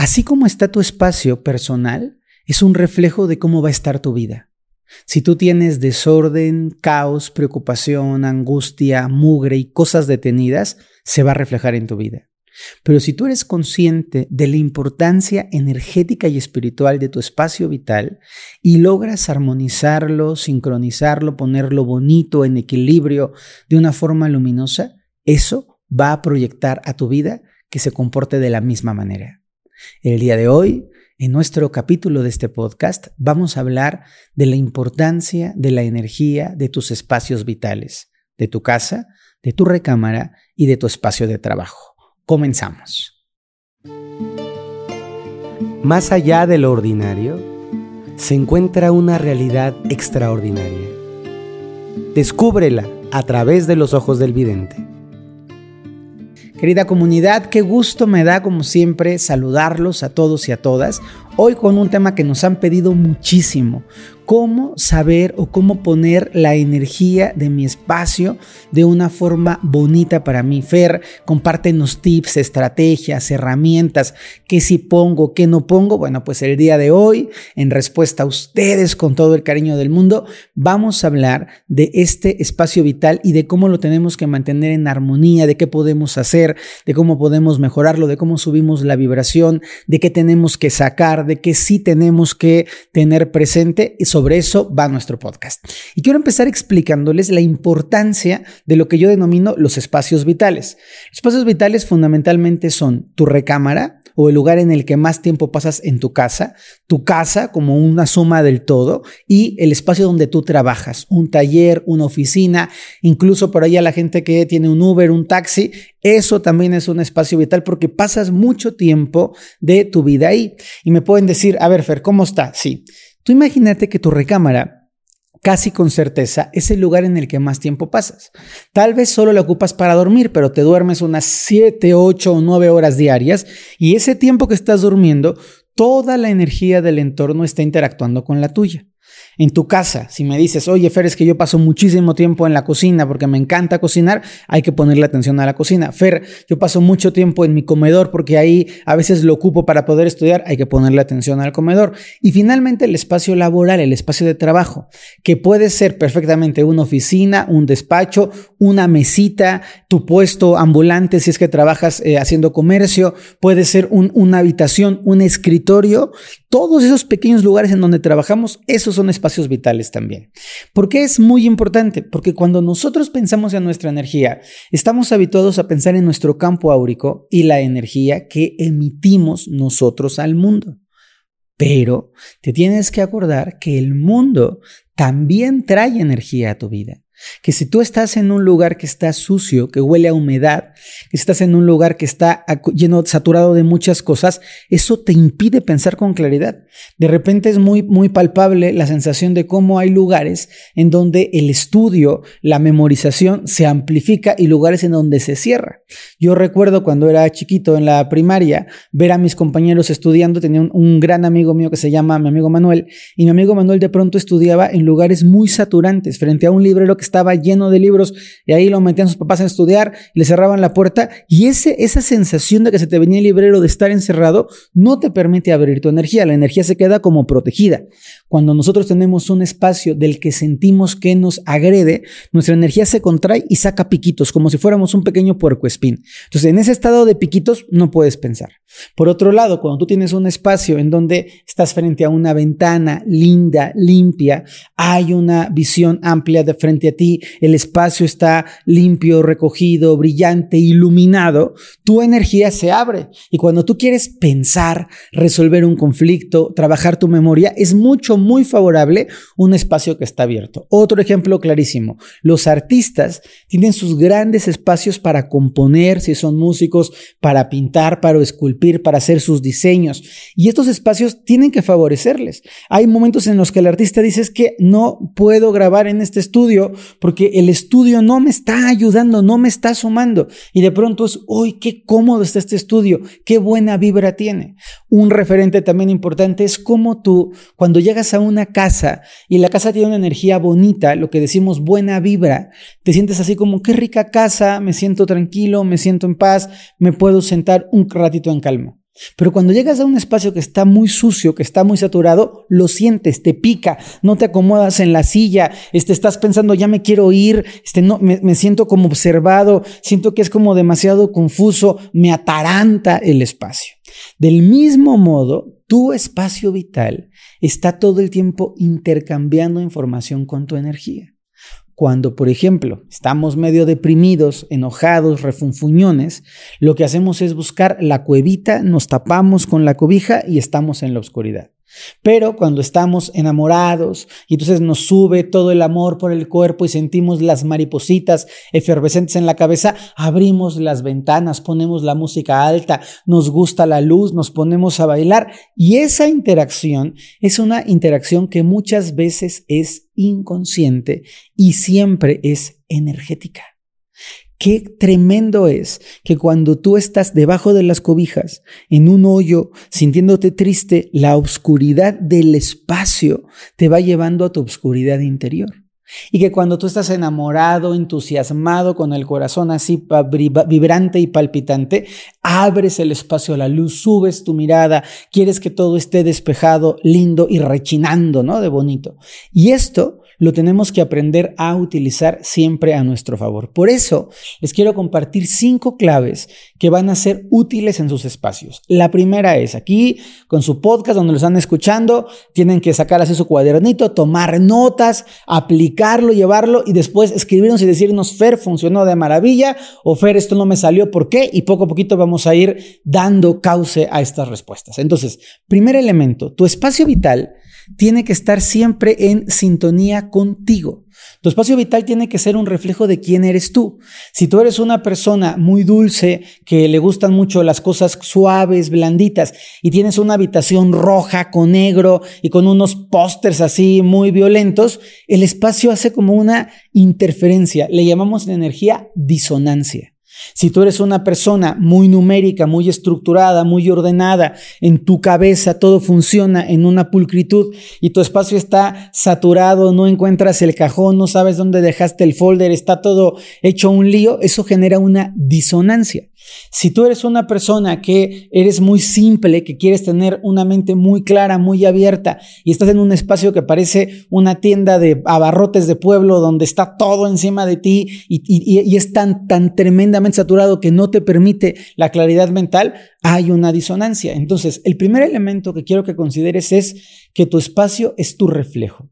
Así como está tu espacio personal, es un reflejo de cómo va a estar tu vida. Si tú tienes desorden, caos, preocupación, angustia, mugre y cosas detenidas, se va a reflejar en tu vida. Pero si tú eres consciente de la importancia energética y espiritual de tu espacio vital y logras armonizarlo, sincronizarlo, ponerlo bonito, en equilibrio, de una forma luminosa, eso va a proyectar a tu vida que se comporte de la misma manera. El día de hoy, en nuestro capítulo de este podcast, vamos a hablar de la importancia de la energía de tus espacios vitales, de tu casa, de tu recámara y de tu espacio de trabajo. Comenzamos. Más allá de lo ordinario, se encuentra una realidad extraordinaria. Descúbrela a través de los ojos del vidente. Querida comunidad, qué gusto me da como siempre saludarlos a todos y a todas. Hoy con un tema que nos han pedido muchísimo, cómo saber o cómo poner la energía de mi espacio de una forma bonita para mí. Fer, compártenos tips, estrategias, herramientas, qué si pongo, qué no pongo. Bueno, pues el día de hoy, en respuesta a ustedes con todo el cariño del mundo, vamos a hablar de este espacio vital y de cómo lo tenemos que mantener en armonía, de qué podemos hacer, de cómo podemos mejorarlo, de cómo subimos la vibración, de qué tenemos que sacar, de qué sí tenemos que tener presente y sobre eso va nuestro podcast. Y quiero empezar explicándoles la importancia de lo que yo denomino los espacios vitales. Espacios vitales fundamentalmente son tu recámara, o el lugar en el que más tiempo pasas en tu casa, tu casa como una suma del todo y el espacio donde tú trabajas, un taller, una oficina, incluso por ahí a la gente que tiene un Uber, un taxi, eso también es un espacio vital porque pasas mucho tiempo de tu vida ahí. Y me pueden decir, a ver, Fer, ¿cómo está? Sí. Tú imagínate que tu recámara casi con certeza es el lugar en el que más tiempo pasas. Tal vez solo lo ocupas para dormir, pero te duermes unas 7, 8 o 9 horas diarias y ese tiempo que estás durmiendo, toda la energía del entorno está interactuando con la tuya en tu casa. Si me dices, oye, Fer, es que yo paso muchísimo tiempo en la cocina porque me encanta cocinar, hay que ponerle atención a la cocina. Fer, yo paso mucho tiempo en mi comedor porque ahí a veces lo ocupo para poder estudiar, hay que ponerle atención al comedor. Y finalmente el espacio laboral, el espacio de trabajo, que puede ser perfectamente una oficina, un despacho, una mesita, tu puesto ambulante si es que trabajas eh, haciendo comercio, puede ser una habitación, un escritorio, todos esos pequeños lugares en donde trabajamos, esos son espacios vitales también. ¿Por qué es muy importante? Porque cuando nosotros pensamos en nuestra energía, estamos habituados a pensar en nuestro campo áurico y la energía que emitimos nosotros al mundo. Pero te tienes que acordar que el mundo también trae energía a tu vida. Que si tú estás en un lugar que está sucio, que huele a humedad, que estás en un lugar que está lleno, saturado de muchas cosas, eso te impide pensar con claridad. De repente es muy, muy palpable la sensación de cómo hay lugares en donde el estudio, la memorización se amplifica y lugares en donde se cierra. Yo recuerdo cuando era chiquito en la primaria, ver a mis compañeros estudiando, tenía un, un gran amigo mío que se llama mi amigo Manuel, y mi amigo Manuel de pronto estudiaba en lugares muy saturantes, frente a un librero que estaba lleno de libros y ahí lo metían sus papás a estudiar y le cerraban la puerta y ese, esa sensación de que se te venía el librero de estar encerrado no te permite abrir tu energía, la energía se queda como protegida. Cuando nosotros tenemos un espacio del que sentimos que nos agrede, nuestra energía se contrae y saca piquitos, como si fuéramos un pequeño puercoespín. Entonces, en ese estado de piquitos no puedes pensar. Por otro lado, cuando tú tienes un espacio en donde estás frente a una ventana linda, limpia, hay una visión amplia de frente a ti, el espacio está limpio, recogido, brillante, iluminado, tu energía se abre. Y cuando tú quieres pensar, resolver un conflicto, trabajar tu memoria, es mucho, muy favorable un espacio que está abierto. Otro ejemplo clarísimo, los artistas tienen sus grandes espacios para componer, si son músicos, para pintar, para esculpir, para hacer sus diseños. Y estos espacios tienen que favorecerles. Hay momentos en los que el artista dice que no puedo grabar en este estudio porque el estudio no me está ayudando, no me está sumando. Y de pronto es, uy, qué cómodo está este estudio, qué buena vibra tiene. Un referente también importante es cómo tú, cuando llegas a una casa y la casa tiene una energía bonita, lo que decimos buena vibra, te sientes así como, qué rica casa, me siento tranquilo, me siento en paz, me puedo sentar un ratito en calma. Pero cuando llegas a un espacio que está muy sucio, que está muy saturado, lo sientes, te pica, no te acomodas en la silla, este, estás pensando, ya me quiero ir, este, no, me, me siento como observado, siento que es como demasiado confuso, me ataranta el espacio. Del mismo modo, tu espacio vital está todo el tiempo intercambiando información con tu energía. Cuando, por ejemplo, estamos medio deprimidos, enojados, refunfuñones, lo que hacemos es buscar la cuevita, nos tapamos con la cobija y estamos en la oscuridad. Pero cuando estamos enamorados y entonces nos sube todo el amor por el cuerpo y sentimos las maripositas efervescentes en la cabeza, abrimos las ventanas, ponemos la música alta, nos gusta la luz, nos ponemos a bailar y esa interacción es una interacción que muchas veces es inconsciente y siempre es energética. Qué tremendo es que cuando tú estás debajo de las cobijas, en un hoyo, sintiéndote triste, la oscuridad del espacio te va llevando a tu oscuridad interior. Y que cuando tú estás enamorado, entusiasmado, con el corazón así vibrante y palpitante, abres el espacio a la luz, subes tu mirada, quieres que todo esté despejado, lindo y rechinando, ¿no? De bonito. Y esto lo tenemos que aprender a utilizar siempre a nuestro favor. Por eso les quiero compartir cinco claves que van a ser útiles en sus espacios. La primera es aquí, con su podcast donde lo están escuchando, tienen que sacar así su cuadernito, tomar notas, aplicarlo, llevarlo y después escribirnos y decirnos, Fer, funcionó de maravilla o Fer, esto no me salió, ¿por qué? Y poco a poquito vamos a ir dando cauce a estas respuestas. Entonces, primer elemento, tu espacio vital tiene que estar siempre en sintonía contigo. Tu espacio vital tiene que ser un reflejo de quién eres tú. Si tú eres una persona muy dulce, que le gustan mucho las cosas suaves, blanditas, y tienes una habitación roja con negro y con unos pósters así muy violentos, el espacio hace como una interferencia. Le llamamos en energía disonancia. Si tú eres una persona muy numérica, muy estructurada, muy ordenada, en tu cabeza todo funciona en una pulcritud y tu espacio está saturado, no encuentras el cajón, no sabes dónde dejaste el folder, está todo hecho un lío, eso genera una disonancia. Si tú eres una persona que eres muy simple, que quieres tener una mente muy clara, muy abierta y estás en un espacio que parece una tienda de abarrotes de pueblo donde está todo encima de ti y, es tan, tan tremendamente saturado que no te permite la claridad mental, hay una disonancia. Entonces, el primer elemento que quiero que consideres es que tu espacio es tu reflejo.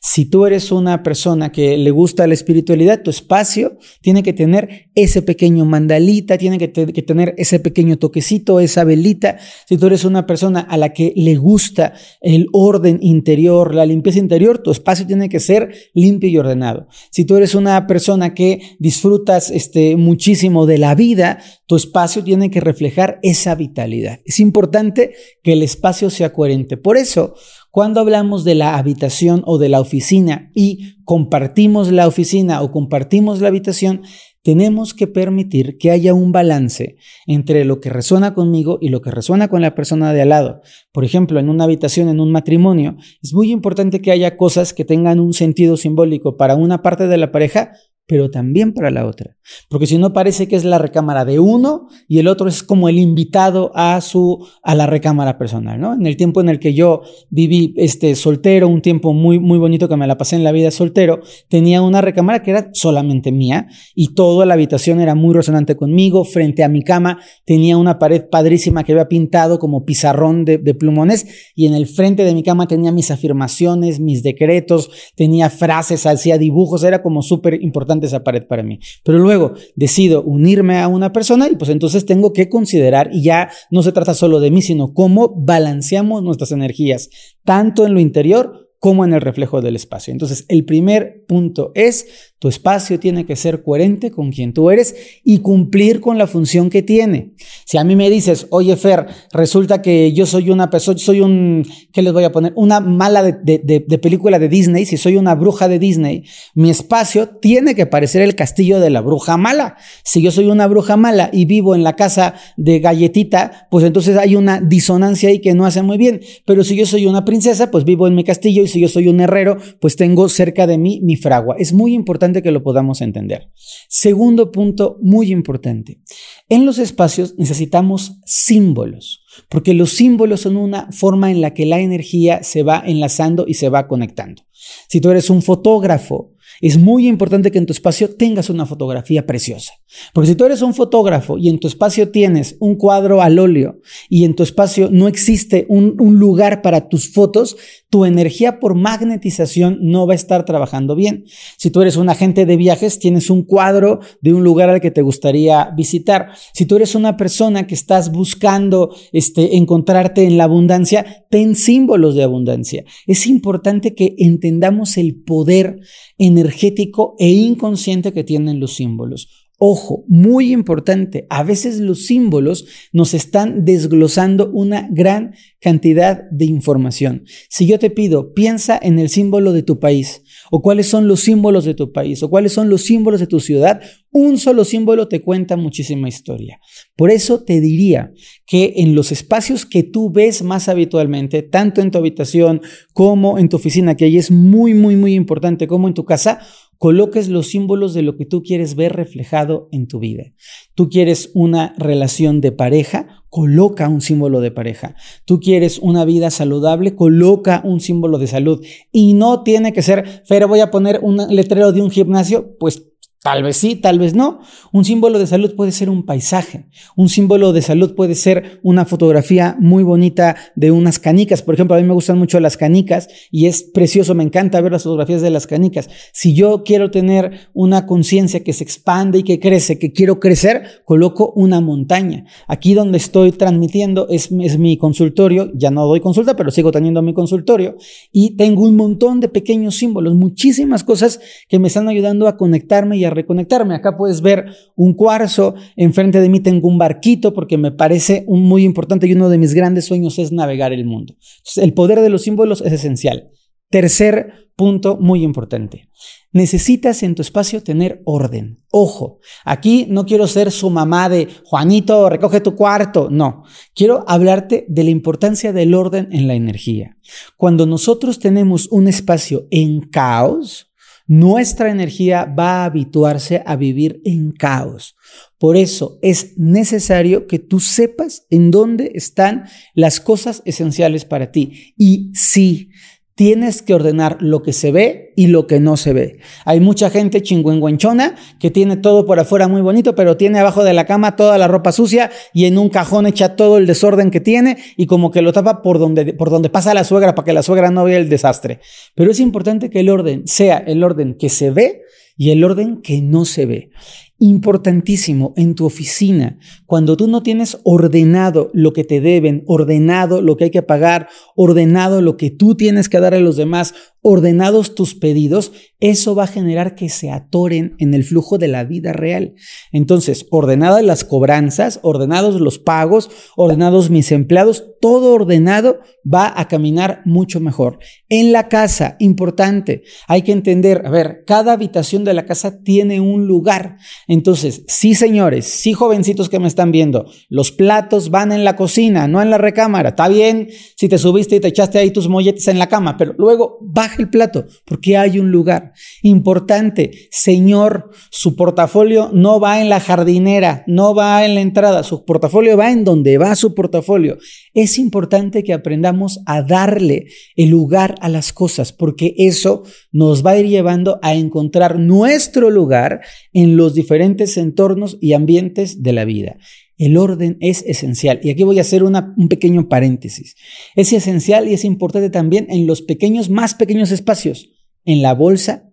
Si tú eres una persona que le gusta la espiritualidad, tu espacio tiene que tener ese pequeño mandalita, tiene que, tener ese pequeño toquecito, esa velita. Si tú eres una persona a la que le gusta el orden interior, la limpieza interior, tu espacio tiene que ser limpio y ordenado. Si tú eres una persona que disfrutas este, muchísimo de la vida, tu espacio tiene que reflejar esa vitalidad. Es importante que el espacio sea coherente. Por eso, cuando hablamos de la habitación o de la oficina y compartimos la oficina o compartimos la habitación, tenemos que permitir que haya un balance entre lo que resuena conmigo y lo que resuena con la persona de al lado. Por ejemplo, en una habitación, en un matrimonio, es muy importante que haya cosas que tengan un sentido simbólico para una parte de la pareja, pero también para la otra. Porque si no parece que es la recámara de uno y el otro es como el invitado a su a la recámara personal, ¿no? En el tiempo en el que yo viví este soltero, un tiempo muy muy bonito que me la pasé en la vida soltero, tenía una recámara que era solamente mía y toda la habitación era muy resonante conmigo, frente a mi cama tenía una pared padrísima que había pintado como pizarrón de, de plumones y en el frente de mi cama tenía mis afirmaciones, mis decretos, tenía frases, hacía dibujos, era como súper importante esa pared para mí. Pero luego decido unirme a una persona y pues entonces tengo que considerar, y ya no se trata solo de mí, sino cómo balanceamos nuestras energías, tanto en lo interior como en el reflejo del espacio. Entonces, el primer punto es tu espacio tiene que ser coherente con quien tú eres y cumplir con la función que tiene. Si a mí me dices, oye Fer, resulta que yo soy una persona, soy un, ¿qué les voy a poner? Una mala de, de, película de Disney, si soy una bruja de Disney, mi espacio tiene que parecer el castillo de la bruja mala. Si yo soy una bruja mala y vivo en la casa de galletita, pues entonces hay una disonancia ahí que no hace muy bien. Pero si yo soy una princesa, pues vivo en mi castillo y si yo soy un herrero, pues tengo cerca de mí mi fragua. Es muy importante que lo podamos entender. Segundo punto muy importante. En los espacios necesitamos símbolos, porque los símbolos son una forma en la que la energía se va enlazando y se va conectando. Si tú eres un fotógrafo, es muy importante que en tu espacio tengas una fotografía preciosa. Porque si tú eres un fotógrafo y en tu espacio tienes un cuadro al óleo y en tu espacio no existe un, lugar para tus fotos, tu energía por magnetización no va a estar trabajando bien. Si tú eres un agente de viajes, tienes un cuadro de un lugar al que te gustaría visitar. Si tú eres una persona que estás buscando este, encontrarte en la abundancia, ten símbolos de abundancia. Es importante que entendamos el poder energético e inconsciente que tienen los símbolos. Ojo, muy importante, a veces los símbolos nos están desglosando una gran cantidad de información. Si yo te pido, piensa en el símbolo de tu país, o cuáles son los símbolos de tu país, o cuáles son los símbolos de tu ciudad, un solo símbolo te cuenta muchísima historia. Por eso te diría que en los espacios que tú ves más habitualmente, tanto en tu habitación como en tu oficina, que ahí es muy, muy, muy importante, como en tu casa, coloques los símbolos de lo que tú quieres ver reflejado en tu vida. Tú quieres una relación de pareja, coloca un símbolo de pareja. Tú quieres una vida saludable, coloca un símbolo de salud. Y no tiene que ser, pero voy a poner un letrero de un gimnasio, pues Tal vez sí, tal vez no. Un símbolo de salud puede ser un paisaje. Un símbolo de salud puede ser una fotografía muy bonita de unas canicas. Por ejemplo, a mí me gustan mucho las canicas y es precioso, me encanta ver las fotografías de las canicas. Si yo quiero tener una conciencia que se expande y que crece, que quiero crecer, coloco una montaña. Aquí donde estoy transmitiendo es, es mi consultorio. Ya no doy consulta, pero sigo teniendo mi consultorio. Y tengo un montón de pequeños símbolos, muchísimas cosas que me están ayudando a conectarme y a reconectarme. Acá puedes ver un cuarzo, enfrente de mí tengo un barquito porque me parece un muy importante y uno de mis grandes sueños es navegar el mundo. el poder de los símbolos es esencial. Tercer punto muy importante. Necesitas en tu espacio tener orden. Ojo, aquí no quiero ser su mamá de Juanito, recoge tu cuarto. No, quiero hablarte de la importancia del orden en la energía. Cuando nosotros tenemos un espacio en caos, nuestra energía va a habituarse a vivir en caos. Por eso es necesario que tú sepas en dónde están las cosas esenciales para ti. Y sí, tienes que ordenar lo que se ve y lo que no se ve. Hay mucha gente chingüengüenchona que tiene todo por afuera muy bonito, pero tiene abajo de la cama toda la ropa sucia y en un cajón echa todo el desorden que tiene y como que lo tapa por donde, por donde pasa la suegra para que la suegra no vea el desastre. Pero es importante que el orden sea el orden que se ve y el orden que no se ve importantísimo en tu oficina, cuando tú no tienes ordenado lo que te deben, ordenado lo que hay que pagar, ordenado lo que tú tienes que dar a los demás, ordenados tus pedidos, eso va a generar que se atoren en el flujo de la vida real. Entonces, ordenadas las cobranzas, ordenados los pagos, ordenados mis empleados, todo ordenado va a caminar mucho mejor. En la casa, importante, hay que entender, a ver, cada habitación de la casa tiene un lugar. Entonces, sí señores, sí jovencitos que me están viendo, los platos van en la cocina, no en la recámara. Está bien si te subiste y te echaste ahí tus molletes en la cama, pero luego el plato porque hay un lugar. Importante, señor, su portafolio no va en la jardinera, no va en la entrada, su portafolio va en donde va su portafolio. Es importante que aprendamos a darle el lugar a las cosas porque eso nos va a ir llevando a encontrar nuestro lugar en los diferentes entornos y ambientes de la vida. El orden es esencial. Y aquí voy a hacer un pequeño paréntesis. Es esencial y es importante también en los pequeños, más pequeños espacios, en la bolsa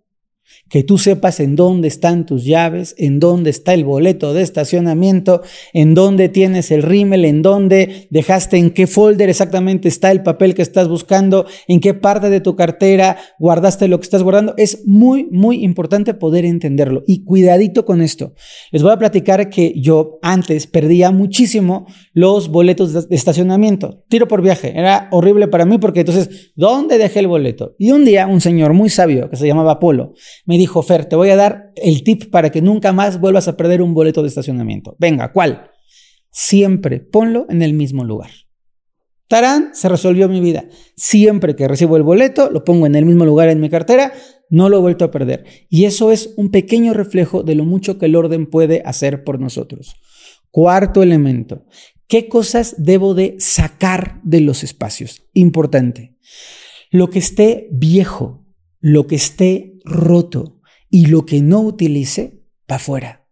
que tú sepas en dónde están tus llaves, en dónde está el boleto de estacionamiento, en dónde tienes el rímel, en dónde dejaste, en qué folder exactamente está el papel que estás buscando, en qué parte de tu cartera guardaste lo que estás guardando. Es muy, muy importante poder entenderlo. Y cuidadito con esto. Les voy a platicar que yo antes perdía muchísimo los boletos de estacionamiento. Tiro por viaje. Era horrible para mí porque entonces, ¿dónde dejé el boleto? Y un día un señor muy sabio que se llamaba Polo me dijo, Fer, te voy a dar el tip para que nunca más vuelvas a perder un boleto de estacionamiento. Venga, ¿cuál? Siempre ponlo en el mismo lugar. Tarán, se resolvió mi vida. Siempre que recibo el boleto, lo pongo en el mismo lugar en mi cartera, no lo he vuelto a perder. Y eso es un pequeño reflejo de lo mucho que el orden puede hacer por nosotros. Cuarto elemento, ¿qué cosas debo de sacar de los espacios? Importante. Lo que esté viejo, lo que esté roto y lo que no utilice, para afuera.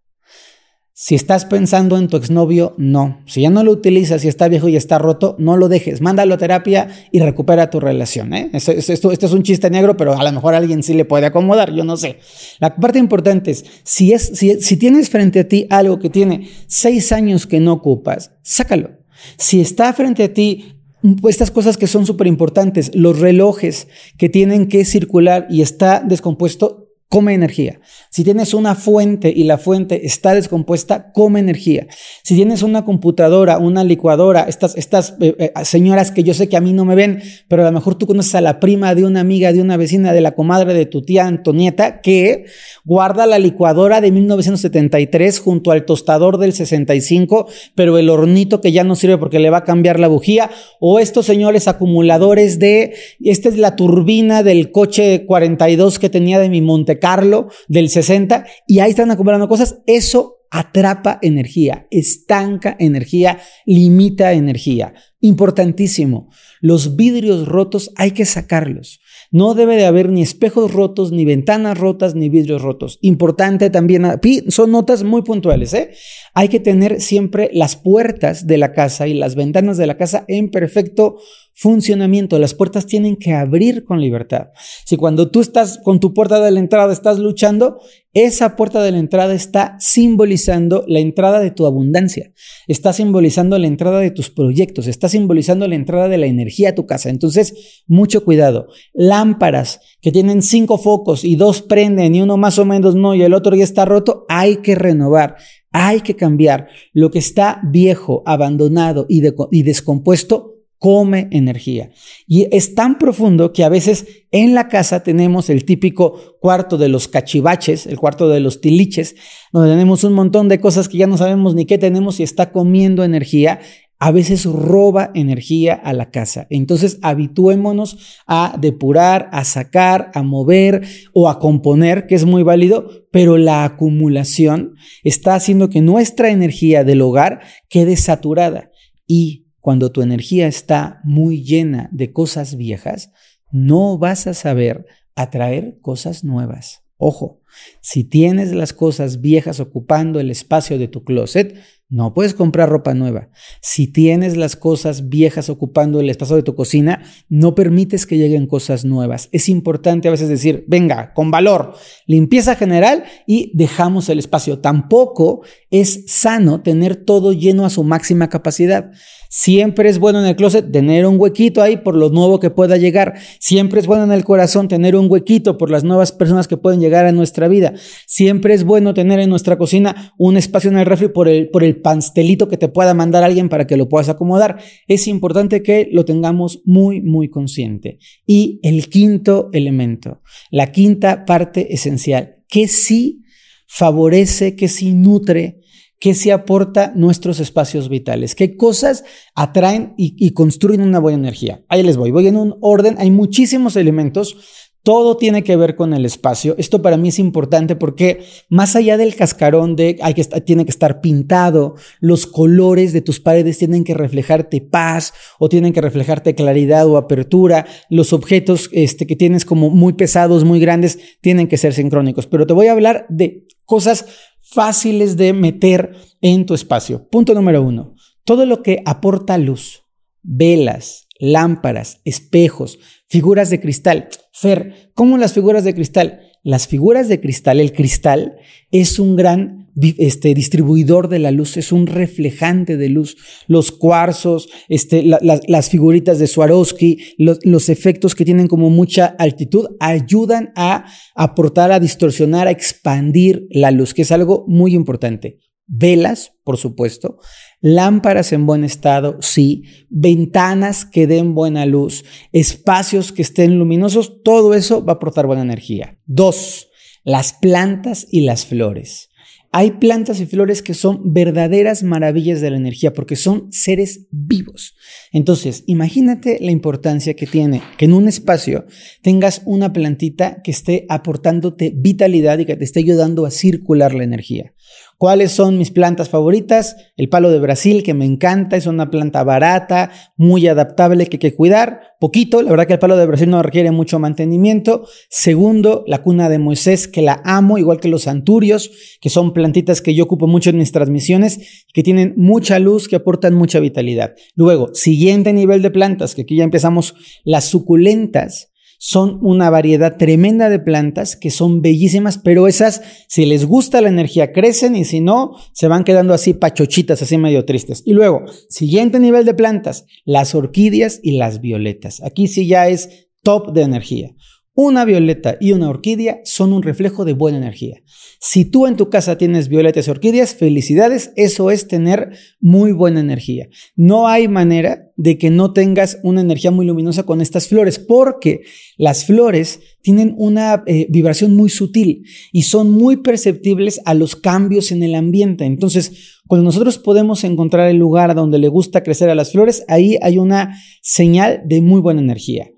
Si estás pensando en tu exnovio, no. Si ya no lo utilizas, si está viejo y está roto, no lo dejes. Mándalo a terapia y recupera tu relación. ¿eh? Esto, es un chiste negro, pero a lo mejor alguien sí le puede acomodar, yo no sé. La parte importante es, si tienes frente a ti algo que tiene seis años que no ocupas, sácalo. Si está frente a ti estas cosas que son súper importantes, los relojes que tienen que circular y está descompuesto, come energía. Si tienes una fuente y la fuente está descompuesta, come energía. Si tienes una computadora, una licuadora, estas, eh, eh, señoras que yo sé que a mí no me ven, pero a lo mejor tú conoces a la prima de una amiga, de una vecina, de la comadre de tu tía Antonieta, que guarda la licuadora de 1973 junto al tostador del 65, pero el hornito que ya no sirve porque le va a cambiar la bujía, o estos señores acumuladores de, esta es la turbina del coche 42 que tenía de mi Monte Carlo del 60 y ahí están acumulando cosas, eso atrapa energía, estanca energía, limita energía. Importantísimo, los vidrios rotos hay que sacarlos. No debe de haber ni espejos rotos, ni ventanas rotas, ni vidrios rotos. Importante también, son notas muy puntuales, ¿eh? Hay que tener siempre las puertas de la casa y las ventanas de la casa en perfecto funcionamiento. Las puertas tienen que abrir con libertad. Si cuando tú estás con tu puerta de la entrada estás luchando, esa puerta de la entrada está simbolizando la entrada de tu abundancia, está simbolizando la entrada de tus proyectos, está simbolizando la entrada de la energía a tu casa. Entonces, mucho cuidado. Lámparas que tienen cinco focos y dos prenden y uno más o menos no y el otro ya está roto, hay que renovar. Hay que cambiar lo que está viejo, abandonado y, y descompuesto come energía. Y es tan profundo que a veces en la casa tenemos el típico cuarto de los cachivaches, el cuarto de los tiliches, donde tenemos un montón de cosas que ya no sabemos ni qué tenemos y está comiendo energía. A veces roba energía a la casa. Entonces habituémonos a depurar, a sacar, a mover o a componer, que es muy válido, pero la acumulación está haciendo que nuestra energía del hogar quede saturada y cuando tu energía está muy llena de cosas viejas, no vas a saber atraer cosas nuevas. Ojo, si tienes las cosas viejas ocupando el espacio de tu closet, no puedes comprar ropa nueva. Si tienes las cosas viejas ocupando el espacio de tu cocina, no permites que lleguen cosas nuevas. Es importante a veces decir, venga, con valor, limpieza general y dejamos el espacio. Tampoco es sano tener todo lleno a su máxima capacidad. Siempre es bueno en el closet tener un huequito ahí por lo nuevo que pueda llegar. Siempre es bueno en el corazón tener un huequito por las nuevas personas que pueden llegar a nuestra vida. Siempre es bueno tener en nuestra cocina un espacio en el refri por el, por el pastelito que te pueda mandar alguien para que lo puedas acomodar. Es importante que lo tengamos muy, muy consciente. Y el quinto elemento, la quinta parte esencial, que sí favorece, que sí nutre ¿Qué se aporta nuestros espacios vitales? ¿Qué cosas atraen y, construyen una buena energía? Ahí les voy, voy en un orden, hay muchísimos elementos, todo tiene que ver con el espacio. Esto para mí es importante porque más allá del cascarón de hay que tiene que estar pintado, los colores de tus paredes tienen que reflejarte paz o tienen que reflejarte claridad o apertura. Los objetos este, que tienes como muy pesados, muy grandes, tienen que ser sincrónicos. Pero te voy a hablar de cosas fáciles de meter en tu espacio. Punto número uno, todo lo que aporta luz, velas, lámparas, espejos, figuras de cristal. Fer, ¿cómo las figuras de cristal? Las figuras de cristal, el cristal es un gran este, distribuidor de la luz, es un reflejante de luz. Los cuarzos, este, las figuritas de Swarovski, los, efectos que tienen como mucha altitud, ayudan a aportar, a distorsionar, a expandir la luz, que es algo muy importante. Velas, por supuesto, lámparas en buen estado, sí, ventanas que den buena luz, espacios que estén luminosos, todo eso va a aportar buena energía. Dos, las plantas y las flores. Hay plantas y flores que son verdaderas maravillas de la energía porque son seres vivos. Entonces, imagínate la importancia que tiene que en un espacio tengas una plantita que esté aportándote vitalidad y que te esté ayudando a circular la energía. ¿Cuáles son mis plantas favoritas? El palo de Brasil, que me encanta, es una planta barata, muy adaptable, que hay que cuidar. Poquito, la verdad que el palo de Brasil no requiere mucho mantenimiento. Segundo, la cuna de Moisés, que la amo, igual que los anturios, que son plantitas que yo ocupo mucho en mis transmisiones, que tienen mucha luz, que aportan mucha vitalidad. Luego, siguiente nivel de plantas, que aquí ya empezamos, las suculentas son una variedad tremenda de plantas que son bellísimas, pero esas, si les gusta la energía, crecen y si no, se van quedando así pachochitas, así medio tristes. Y luego, siguiente nivel de plantas, las orquídeas y las violetas. Aquí sí ya es top de energía. Una violeta y una orquídea son un reflejo de buena energía. Si tú en tu casa tienes violetas y orquídeas, felicidades, eso es tener muy buena energía. No hay manera de que no tengas una energía muy luminosa con estas flores, porque las flores tienen una eh, vibración muy sutil y son muy perceptibles a los cambios en el ambiente. Entonces, cuando nosotros podemos encontrar el lugar donde le gusta crecer a las flores, ahí hay una señal de muy buena energía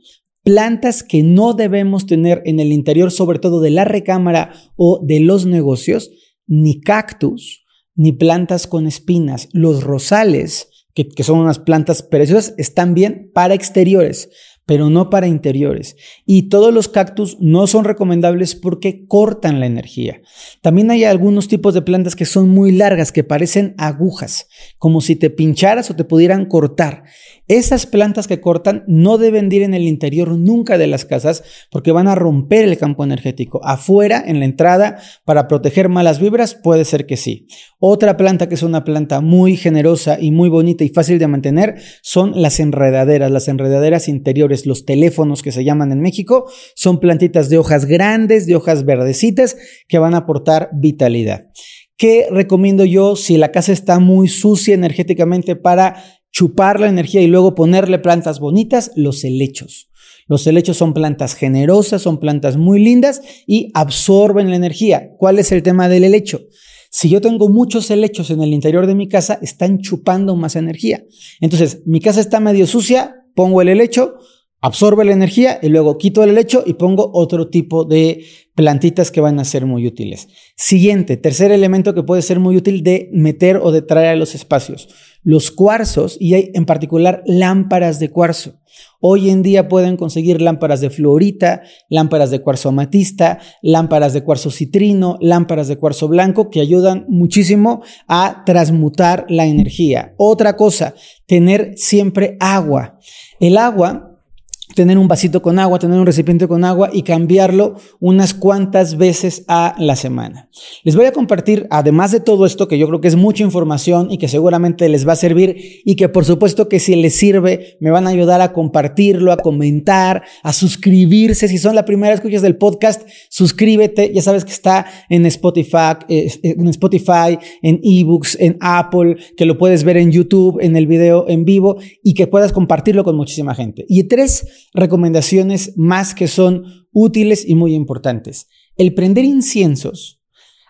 plantas que no debemos tener en el interior, sobre todo de la recámara o de los negocios, ni cactus, ni plantas con espinas. Los rosales, que, son unas plantas preciosas, están bien para exteriores, pero no para interiores. Y todos los cactus no son recomendables porque cortan la energía. También hay algunos tipos de plantas que son muy largas, que parecen agujas, como si te pincharas o te pudieran cortar. Esas plantas que cortan no deben ir en el interior nunca de las casas porque van a romper el campo energético. Afuera, en la entrada, para proteger malas vibras, puede ser que sí. Otra planta que es una planta muy generosa y muy bonita y fácil de mantener son las enredaderas, las enredaderas interiores, los teléfonos que se llaman en México, son plantitas de hojas grandes, de hojas verdecitas que van a aportar vitalidad. ¿Qué recomiendo yo si la casa está muy sucia energéticamente para chupar la energía y luego ponerle plantas bonitas? Los helechos. Los helechos son plantas generosas, son plantas muy lindas y absorben la energía. ¿Cuál es el tema del helecho? Si yo tengo muchos helechos en el interior de mi casa, están chupando más energía. Entonces, mi casa está medio sucia, pongo el helecho, absorbe la energía y luego quito el helecho y pongo otro tipo de plantitas que van a ser muy útiles. Siguiente, tercer elemento que puede ser muy útil de meter o de traer a los espacios. Los cuarzos y hay en particular lámparas de cuarzo. Hoy en día pueden conseguir lámparas de fluorita, lámparas de cuarzo amatista, lámparas de cuarzo citrino, lámparas de cuarzo blanco que ayudan muchísimo a transmutar la energía. Otra cosa, tener siempre agua. El agua tener un vasito con agua, tener un recipiente con agua y cambiarlo unas cuantas veces a la semana. Les voy a compartir, además de todo esto, que yo creo que es mucha información y que seguramente les va a servir y que por supuesto que si les sirve, me van a ayudar a compartirlo, a comentar, a suscribirse. Si son la primera escuchas del podcast, suscríbete. Ya sabes que está en Spotify, en Spotify, en eBooks, en Apple, que lo puedes ver en YouTube, en el video en vivo y que puedas compartirlo con muchísima gente. Y tres, recomendaciones más que son útiles y muy importantes. El prender inciensos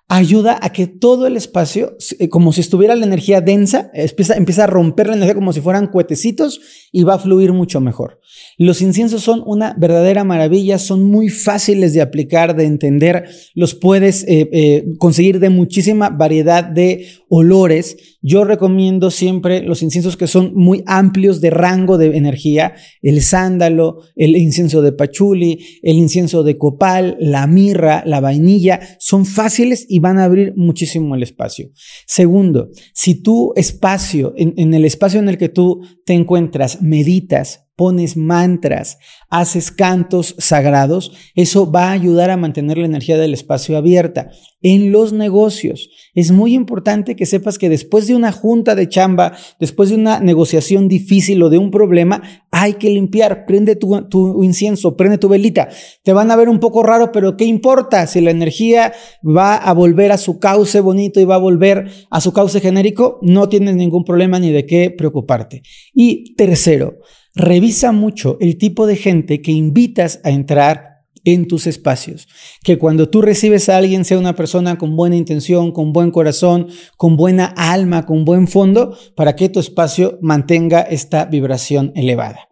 ayuda a que todo el espacio, eh, como si estuviera la energía densa, empieza, a romper la energía como si fueran cuetecitos y va a fluir mucho mejor. Los inciensos son una verdadera maravilla, son muy fáciles de aplicar, de entender, los puedes eh, eh, conseguir de muchísima variedad de olores. Yo recomiendo siempre los inciensos que son muy amplios de rango de energía, el sándalo, el incienso de pachuli, el incienso de copal, la mirra, la vainilla, son fáciles van a abrir muchísimo el espacio. Segundo, si tu espacio, en el espacio en el que tú te encuentras, meditas, pones mantras, haces cantos sagrados, eso va a ayudar a mantener la energía del espacio abierta. En los negocios es muy importante que sepas que después de una junta de chamba, después de una negociación difícil o de un problema, hay que limpiar. Prende tu, incienso, prende tu velita. Te van a ver un poco raro, pero ¿qué importa? Si la energía va a volver a su cauce bonito y va a volver a su cauce genérico, no tienes ningún problema ni de qué preocuparte. Y tercero, Revisa mucho el tipo de gente que invitas a entrar en tus espacios. Que cuando tú recibes a alguien sea una persona con buena intención, con buen corazón, con buena alma, con buen fondo, para que tu espacio mantenga esta vibración elevada.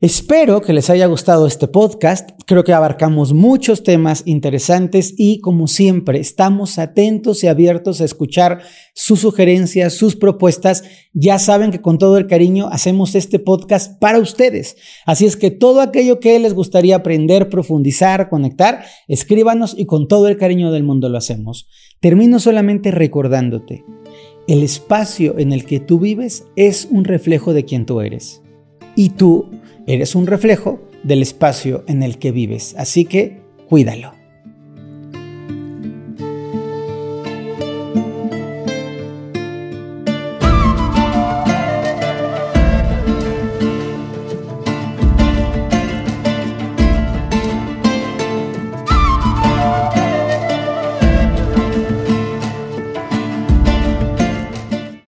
Espero que les haya gustado este podcast. Creo que abarcamos muchos temas interesantes y como siempre estamos atentos y abiertos a escuchar sus sugerencias, sus propuestas. Ya saben que con todo el cariño hacemos este podcast para ustedes. Así es que todo aquello que les gustaría aprender, profundizar, conectar, escríbanos y con todo el cariño del mundo lo hacemos. Termino solamente recordándote. El espacio en el que tú vives es un reflejo de quien tú eres. Y tú Eres un reflejo del espacio en el que vives, así que cuídalo.